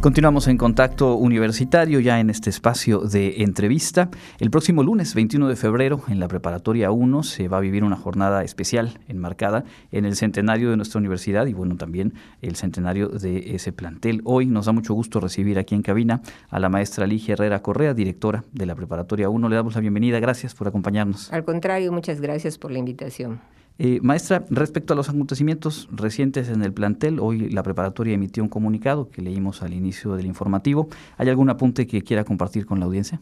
Continuamos en contacto universitario ya en este espacio de entrevista. El próximo lunes 21 de febrero en la preparatoria 1 se va a vivir una jornada especial enmarcada en el centenario de nuestra universidad y bueno también el centenario de ese plantel. Hoy nos da mucho gusto recibir aquí en cabina a la maestra Ligia Herrera Correa, directora de la preparatoria 1. Le damos la bienvenida. Gracias por acompañarnos. Al contrario, muchas gracias por la invitación. Eh, maestra, respecto a los acontecimientos recientes en el plantel, hoy la preparatoria emitió un comunicado que leímos al inicio del informativo. ¿Hay algún apunte que quiera compartir con la audiencia?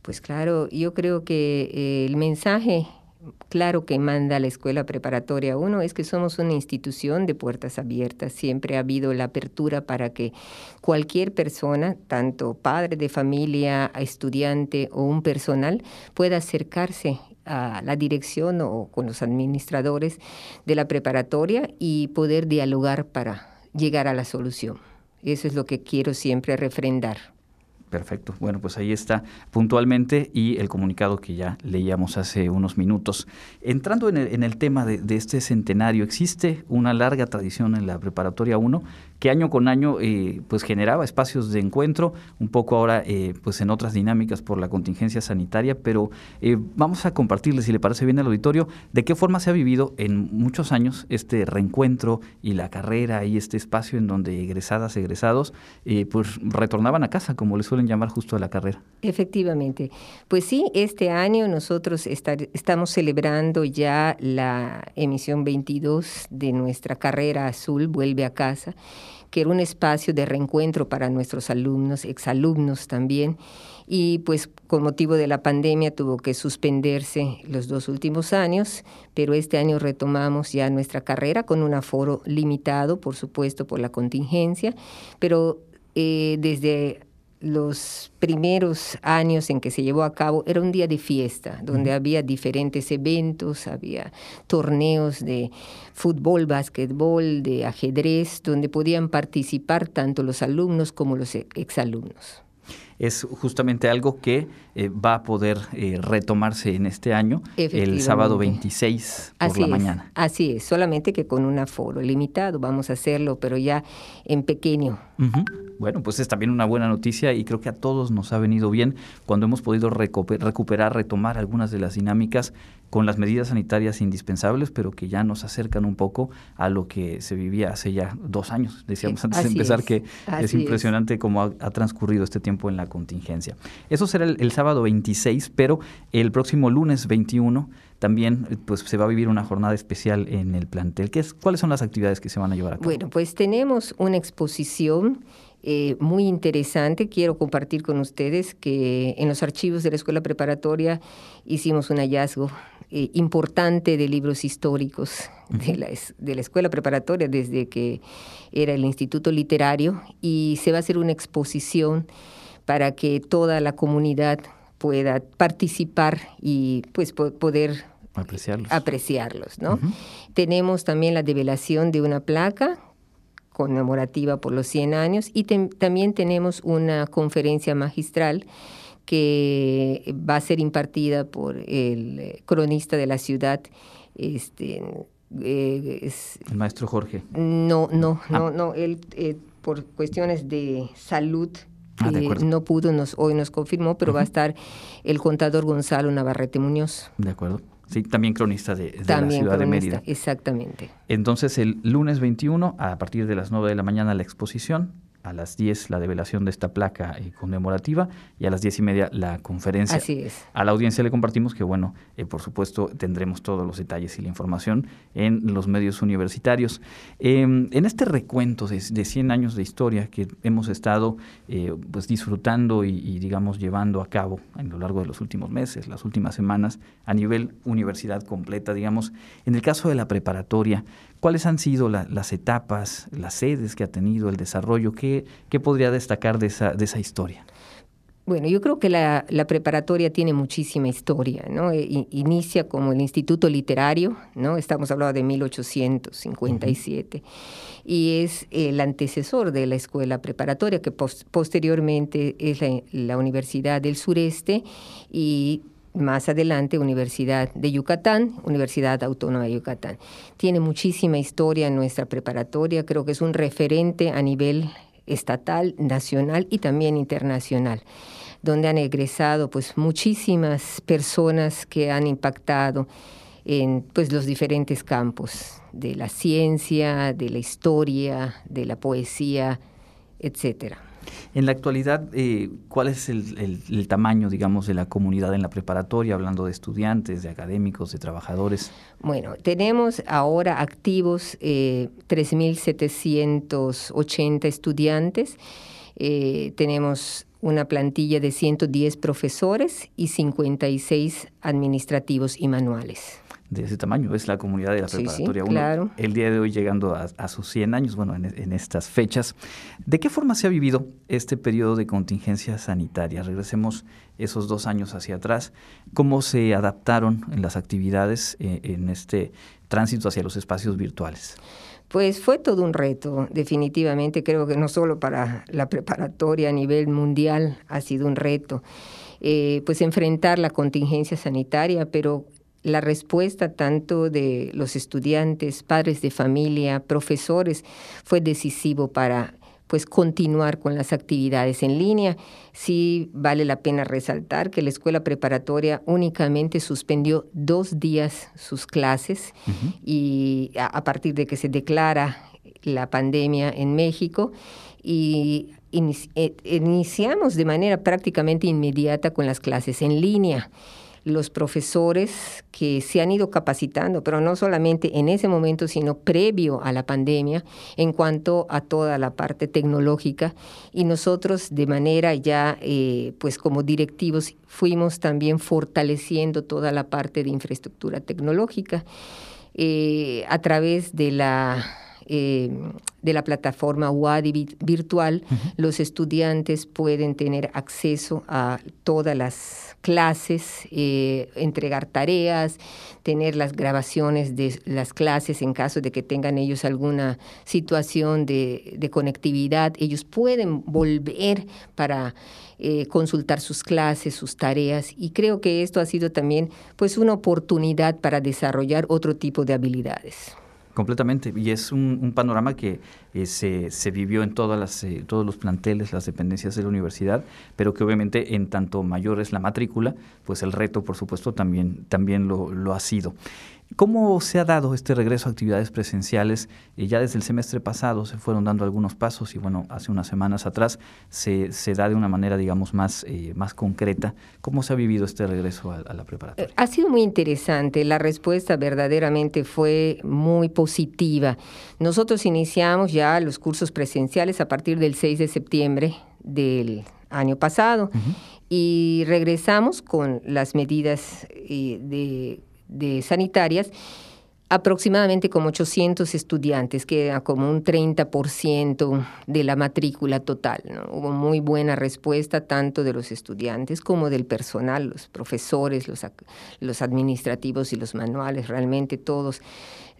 Pues claro, yo creo que eh, el mensaje claro que manda la escuela preparatoria uno es que somos una institución de puertas abiertas. Siempre ha habido la apertura para que cualquier persona, tanto padre de familia, estudiante o un personal, pueda acercarse a la dirección o con los administradores de la preparatoria y poder dialogar para llegar a la solución. Eso es lo que quiero siempre refrendar. Perfecto. Bueno, pues ahí está puntualmente y el comunicado que ya leíamos hace unos minutos. Entrando en el, tema de, de, este centenario, existe una larga tradición en la preparatoria 1 que año con año eh, pues generaba espacios de encuentro, un poco ahora eh, pues en otras dinámicas por la contingencia sanitaria, pero eh, vamos a compartirles, si le parece bien al auditorio, de qué forma se ha vivido en muchos años este reencuentro y la carrera y este espacio en donde egresadas, egresados, pues retornaban a casa, como le suelen llamar justo a la carrera. Efectivamente. Pues sí, este año nosotros estamos celebrando ya la emisión 22 de nuestra carrera azul, Vuelve a casa que era un espacio de reencuentro para nuestros alumnos, exalumnos también, y pues con motivo de la pandemia tuvo que suspenderse los dos últimos años, pero este año retomamos ya nuestra carrera con un aforo limitado, por supuesto, por la contingencia, pero eh, desde los primeros años en que se llevó a cabo era un día de fiesta, donde había diferentes eventos, había torneos de fútbol, básquetbol, de ajedrez, donde podían participar tanto los alumnos como los exalumnos es justamente algo que eh, va a poder eh, retomarse en este año, el sábado 26 por la mañana. Así es, solamente que con un aforo limitado vamos a hacerlo, pero ya en pequeño. Bueno, pues es también una buena noticia y creo que a todos nos ha venido bien cuando hemos podido recuperar, retomar algunas de las dinámicas con las medidas sanitarias indispensables, pero que ya nos acercan un poco a lo que se vivía hace ya dos años. Decíamos antes de empezar que es impresionante cómo ha, transcurrido este tiempo en la contingencia. Eso será el, sábado 26, pero el próximo lunes 21 también pues se va a vivir una jornada especial en el plantel. ¿Qué es, ¿Cuáles son las actividades que se van a llevar a cabo? Bueno, pues tenemos una exposición eh, muy interesante. Quiero compartir con ustedes que en los archivos de la escuela preparatoria hicimos un hallazgo eh, importante de libros históricos de, la, de la escuela preparatoria desde que era el Instituto Literario y se va a hacer una exposición para que toda la comunidad pueda participar y pues poder apreciarlos. apreciarlos ¿no? Tenemos también la develación de una placa conmemorativa por los 100 años y también tenemos una conferencia magistral que va a ser impartida por el eh, cronista de la ciudad, este, eh, el maestro Jorge. No, no, no, ah. no, él eh, por cuestiones de salud ah, no pudo, nos, hoy nos confirmó, pero va a estar el contador Gonzalo Navarrete Muñoz. De acuerdo. Sí, también cronista de, la ciudad de Mérida. Exactamente. Entonces, el lunes 21, a partir de las 9 de la mañana, la exposición a las 10 la develación de esta placa eh, conmemorativa y a las 10 y media la conferencia. Así es. A la audiencia le compartimos que, bueno, eh, por supuesto tendremos todos los detalles y la información en los medios universitarios. Em, en este recuento de, de, 100 años de historia que hemos estado eh, pues disfrutando y, y, digamos, llevando a cabo a lo largo de los últimos meses, las últimas semanas, a nivel universidad completa, digamos, en el caso de la preparatoria, ¿Cuáles han sido las etapas, las sedes que ha tenido el desarrollo? ¿Qué, qué podría destacar de esa, de esa historia? Bueno, yo creo que la, preparatoria tiene muchísima historia, ¿no? E, inicia como el Instituto Literario, ¿no? Estamos hablando de 1857, y es el antecesor de la escuela preparatoria, que posteriormente es la, la Universidad del Sureste, y más adelante Universidad de Yucatán, Universidad Autónoma de Yucatán. Tiene muchísima historia en nuestra preparatoria, creo que es un referente a nivel estatal, nacional y también internacional donde han egresado pues muchísimas personas que han impactado en pues los diferentes campos de la ciencia, de la historia, de la poesía, etcétera. En la actualidad, eh, ¿cuál es el, tamaño, digamos, de la comunidad en la preparatoria, hablando de estudiantes, de académicos, de trabajadores? Bueno, tenemos ahora activos eh, 3.780 estudiantes. Eh, tenemos una plantilla de 110 profesores y 56 administrativos y manuales de ese tamaño, es la comunidad de la preparatoria 1. El día de hoy llegando a, sus 100 años, bueno, en, estas fechas. ¿De qué forma se ha vivido este periodo de contingencia sanitaria? Regresemos esos dos años hacia atrás. ¿Cómo se adaptaron en las actividades eh, en este tránsito hacia los espacios virtuales? Pues fue todo un reto, definitivamente. Creo que no solo para la preparatoria a nivel mundial ha sido un reto. Eh, pues enfrentar la contingencia sanitaria, pero la respuesta tanto de los estudiantes, padres de familia, profesores, fue decisivo para pues continuar con las actividades en línea. Sí vale la pena resaltar que la escuela preparatoria únicamente suspendió dos días sus clases y a, partir de que se declara la pandemia en México y eh, iniciamos de manera prácticamente inmediata con las clases en línea los profesores que se han ido capacitando, pero no solamente en ese momento, sino previo a la pandemia, en cuanto a toda la parte tecnológica. Y nosotros de manera ya, eh, pues como directivos, fuimos también fortaleciendo toda la parte de infraestructura tecnológica eh, a través de la eh, de la plataforma WADI virtual, los estudiantes pueden tener acceso a todas las clases, eh, entregar tareas, tener las grabaciones de las clases en caso de que tengan ellos alguna situación de, conectividad. Ellos pueden volver para eh, consultar sus clases, sus tareas y creo que esto ha sido también pues una oportunidad para desarrollar otro tipo de habilidades. Completamente, y es un, panorama que eh, se, se, vivió en todas las, eh, todos los planteles, las dependencias de la universidad, pero que obviamente en tanto mayor es la matrícula, pues el reto, por supuesto, también, también lo, lo ha sido. ¿Cómo se ha dado este regreso a actividades presenciales? Eh, ya desde el semestre pasado se fueron dando algunos pasos y bueno, hace unas semanas atrás se, se da de una manera, digamos, más, eh, más concreta. ¿Cómo se ha vivido este regreso a, la preparatoria? Ha sido muy interesante. La respuesta verdaderamente fue muy positiva. Nosotros iniciamos ya los cursos presenciales a partir del 6 de septiembre del año pasado y regresamos con las medidas eh, de de sanitarias, aproximadamente como 800 estudiantes, que era como un 30% de la matrícula total. Hubo muy buena respuesta tanto de los estudiantes como del personal, los profesores, los, los administrativos y los manuales, realmente todos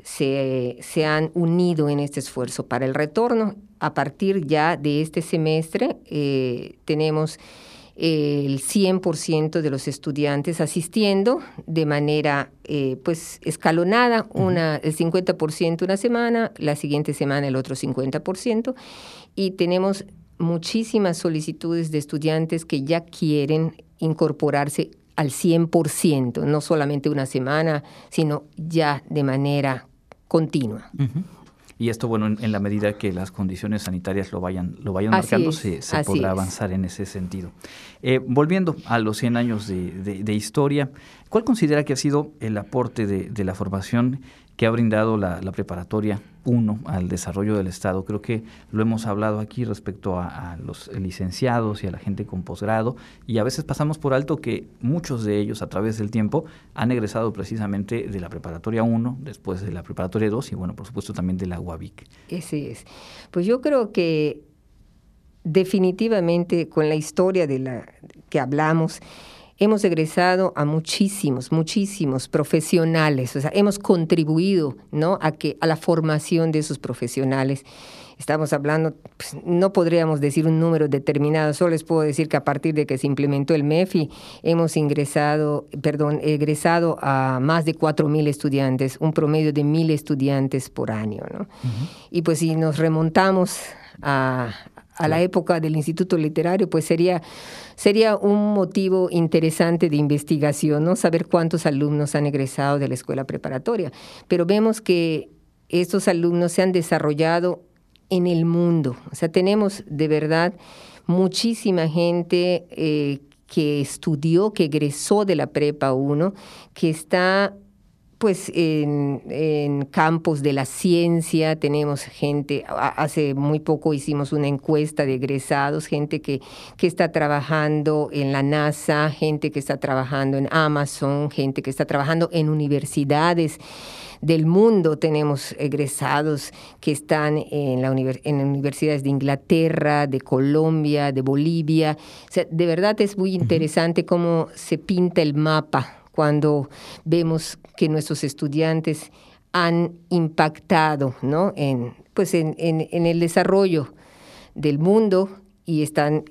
se, se, han unido en este esfuerzo para el retorno. A partir ya de este semestre eh, tenemos el 100% de los estudiantes asistiendo de manera eh, pues escalonada, una, el 50% una semana, la siguiente semana el otro 50%, y tenemos muchísimas solicitudes de estudiantes que ya quieren incorporarse al 100%, no solamente una semana, sino ya de manera continua. Y esto, bueno, en, la medida que las condiciones sanitarias lo vayan, lo vayan marcando, se, podrá avanzar en ese sentido. Eh, volviendo a los 100 años de, historia, ¿cuál considera que ha sido el aporte de, la formación que ha brindado la, preparatoria 1 al desarrollo del Estado. Creo que lo hemos hablado aquí respecto a, los licenciados y a la gente con posgrado y a veces pasamos por alto que muchos de ellos a través del tiempo han egresado precisamente de la preparatoria 1, después de la preparatoria 2 y bueno, por supuesto también de la UAVIC. Ese es. Pues yo creo que definitivamente con la historia de la que hablamos, hemos egresado a muchísimos, muchísimos profesionales, o sea, hemos contribuido ¿no? a, que, a la formación de esos profesionales. Estamos hablando, pues, no podríamos decir un número determinado, solo les puedo decir que a partir de que se implementó el MEFI, hemos ingresado, perdón, egresado a más de 4.000 estudiantes, un promedio de 1.000 estudiantes por año. ¿no? Y pues si nos remontamos a, a la época del Instituto Literario, pues sería, sería un motivo interesante de investigación, ¿no? Saber cuántos alumnos han egresado de la escuela preparatoria. Pero vemos que estos alumnos se han desarrollado en el mundo. O sea, tenemos de verdad muchísima gente eh, que estudió, que egresó de la Prepa 1, que está pues en, campos de la ciencia tenemos gente, hace muy poco hicimos una encuesta de egresados, gente que, que está trabajando en la NASA, gente que está trabajando en Amazon, gente que está trabajando en universidades del mundo. Tenemos egresados que están en, la en universidades de Inglaterra, de Colombia, de Bolivia. O sea, de verdad es muy interesante cómo se pinta el mapa cuando vemos que nuestros estudiantes han impactado ¿no? en, pues en, el desarrollo del mundo y están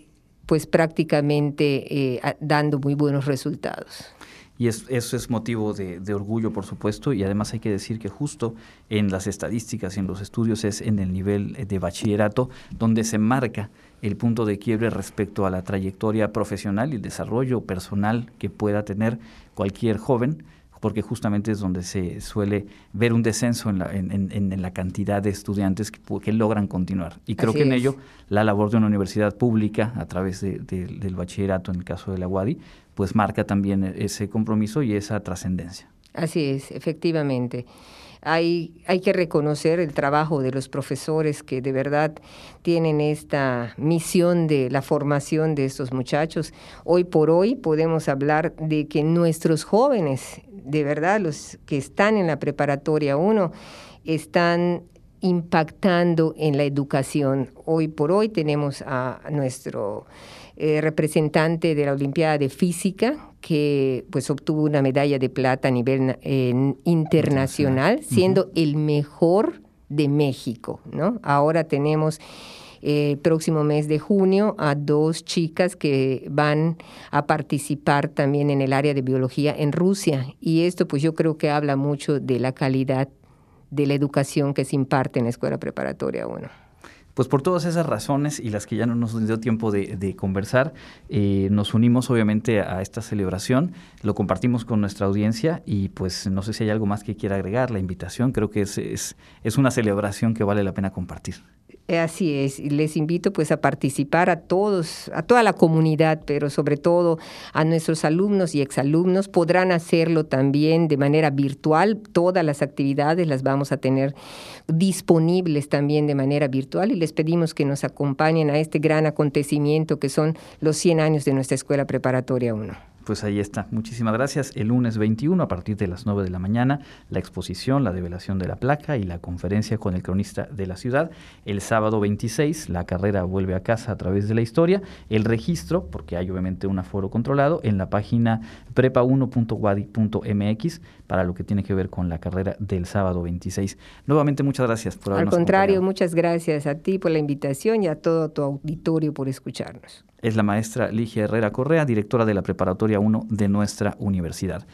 pues prácticamente eh, dando muy buenos resultados. Y eso es motivo de, de, orgullo, por supuesto, y además hay que decir que justo en las estadísticas y en los estudios es en el nivel de bachillerato donde se marca el punto de quiebre respecto a la trayectoria profesional y el desarrollo personal que pueda tener cualquier joven, porque justamente es donde se suele ver un descenso en la, en, la cantidad de estudiantes que, logran continuar. Y creo que en ello la labor de una universidad pública, a través del bachillerato, en el caso de la UADI, pues marca también ese compromiso y esa trascendencia. Así es, efectivamente. Hay, hay que reconocer el trabajo de los profesores que de verdad tienen esta misión de la formación de estos muchachos. Hoy por hoy podemos hablar de que nuestros jóvenes, de verdad, los que están en la preparatoria 1, están impactando en la educación. Hoy por hoy tenemos a nuestro eh, representante de la Olimpiada de Física, que pues obtuvo una medalla de plata a nivel internacional, siendo el mejor de México, ¿no? Ahora tenemos el eh, próximo mes de junio a dos chicas que van a participar también en el área de biología en Rusia. Y esto pues yo creo que habla mucho de la calidad de la educación que se imparte en la escuela preparatoria 1. Pues por todas esas razones y las que ya no nos dio tiempo de, conversar, eh, nos unimos obviamente a esta celebración, lo compartimos con nuestra audiencia y pues no sé si hay algo más que quiera agregar, la invitación, creo que es, es una celebración que vale la pena compartir. Eh, así es, les invito pues a participar a todos, a toda la comunidad, pero sobre todo a nuestros alumnos y exalumnos. Podrán hacerlo también de manera virtual. Todas las actividades las vamos a tener disponibles también de manera virtual y les pedimos que nos acompañen a este gran acontecimiento que son los 100 años de nuestra Escuela Preparatoria 1 pues ahí está. Muchísimas gracias. El lunes 21 a partir de las 9 de la mañana, la exposición, la develación de la placa y la conferencia con el cronista de la ciudad. El sábado 26, la carrera vuelve a casa a través de la historia. El registro, porque hay obviamente un aforo controlado, en la página prepa1.wadi.mx para lo que tiene que ver con la carrera del sábado 26. Nuevamente, muchas gracias por habernos Al contrario, muchas gracias a ti por la invitación y a todo tu auditorio por escucharnos es la maestra Ligia Herrera Correa, directora de la Preparatoria 1 de nuestra universidad.